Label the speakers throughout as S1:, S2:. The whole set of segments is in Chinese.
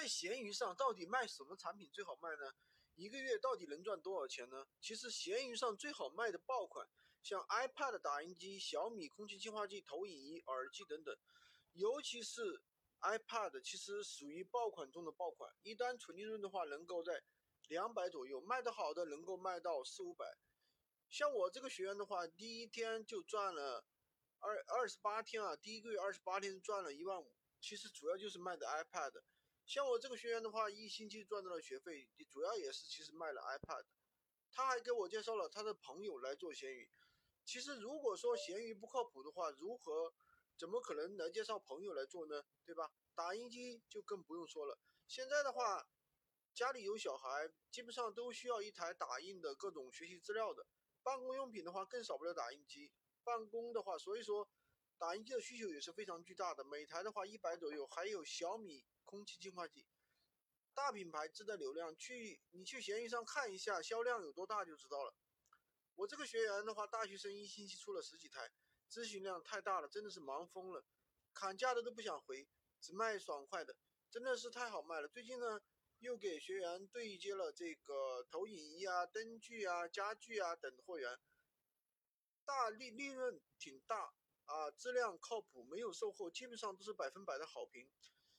S1: 在闲鱼上到底卖什么产品最好卖呢？一个月到底能赚多少钱呢？其实闲鱼上最好卖的爆款，像 iPad 打印机、小米空气净化器、投影仪、耳机等等，尤其是 iPad，其实属于爆款中的爆款。一单纯利润的话，能够在两百左右，卖得好的能够卖到四五百。像我这个学员的话，第一天就赚了二二十八天啊，第一个月二十八天赚了一万五。其实主要就是卖的 iPad。像我这个学员的话，一星期赚到了学费，主要也是其实卖了 iPad。他还给我介绍了他的朋友来做闲鱼。其实如果说闲鱼不靠谱的话，如何怎么可能来介绍朋友来做呢？对吧？打印机就更不用说了。现在的话，家里有小孩，基本上都需要一台打印的各种学习资料的。办公用品的话，更少不了打印机。办公的话，所以说打印机的需求也是非常巨大的。每台的话一百左右，还有小米。空气净化器，大品牌自带流量，去你去闲鱼上看一下销量有多大就知道了。我这个学员的话，大学生一星期出了十几台，咨询量太大了，真的是忙疯了，砍价的都不想回，只卖爽快的，真的是太好卖了。最近呢，又给学员对接了这个投影仪啊、灯具啊、家具啊等货源，大利利润挺大啊，质量靠谱，没有售后，基本上都是百分百的好评。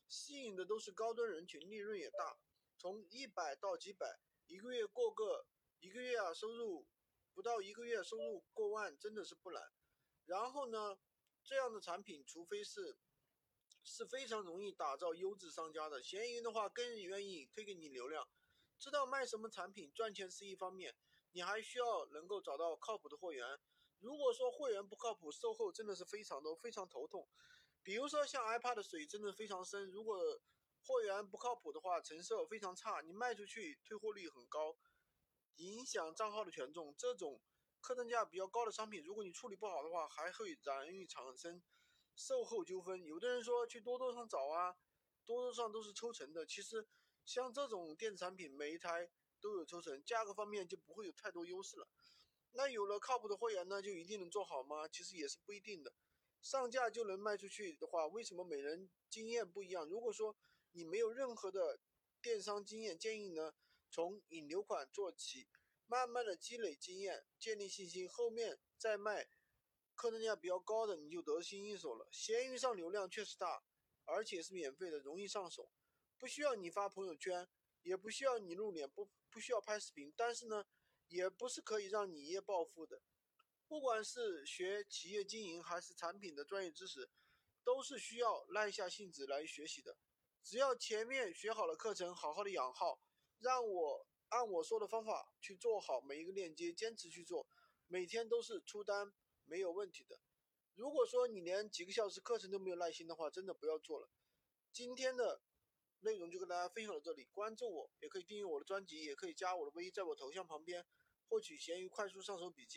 S1: 吸引的都是高端人群，利润也大，从一百到几百，一个月过个一个月啊，收入不到一个月收入过万，真的是不难。然后呢，这样的产品，除非是是非常容易打造优质商家的，闲鱼的话更愿意推给你流量。知道卖什么产品赚钱是一方面，你还需要能够找到靠谱的货源。如果说货源不靠谱，售后真的是非常的非常头痛。比如说像 iPad 的水真的非常深，如果货源不靠谱的话，成色非常差，你卖出去退货率很高，影响账号的权重。这种客单价比较高的商品，如果你处理不好的话，还会容易产生售后纠纷。有的人说去多多上找啊，多多上都是抽成的。其实像这种电子产品，每一台都有抽成，价格方面就不会有太多优势了。那有了靠谱的货源呢，就一定能做好吗？其实也是不一定的。上架就能卖出去的话，为什么每人经验不一样？如果说你没有任何的电商经验，建议呢从引流款做起，慢慢的积累经验，建立信心，后面再卖客单价比较高的，你就得心应手了。闲鱼上流量确实大，而且是免费的，容易上手，不需要你发朋友圈，也不需要你露脸，不不需要拍视频，但是呢，也不是可以让你一夜暴富的。不管是学企业经营还是产品的专业知识，都是需要耐下性子来学习的。只要前面学好了课程，好好的养号，让我按我说的方法去做好每一个链接，坚持去做，每天都是出单没有问题的。如果说你连几个小时课程都没有耐心的话，真的不要做了。今天的内容就跟大家分享到这里，关注我也可以订阅我的专辑，也可以加我的微，在我头像旁边获取闲鱼快速上手笔记。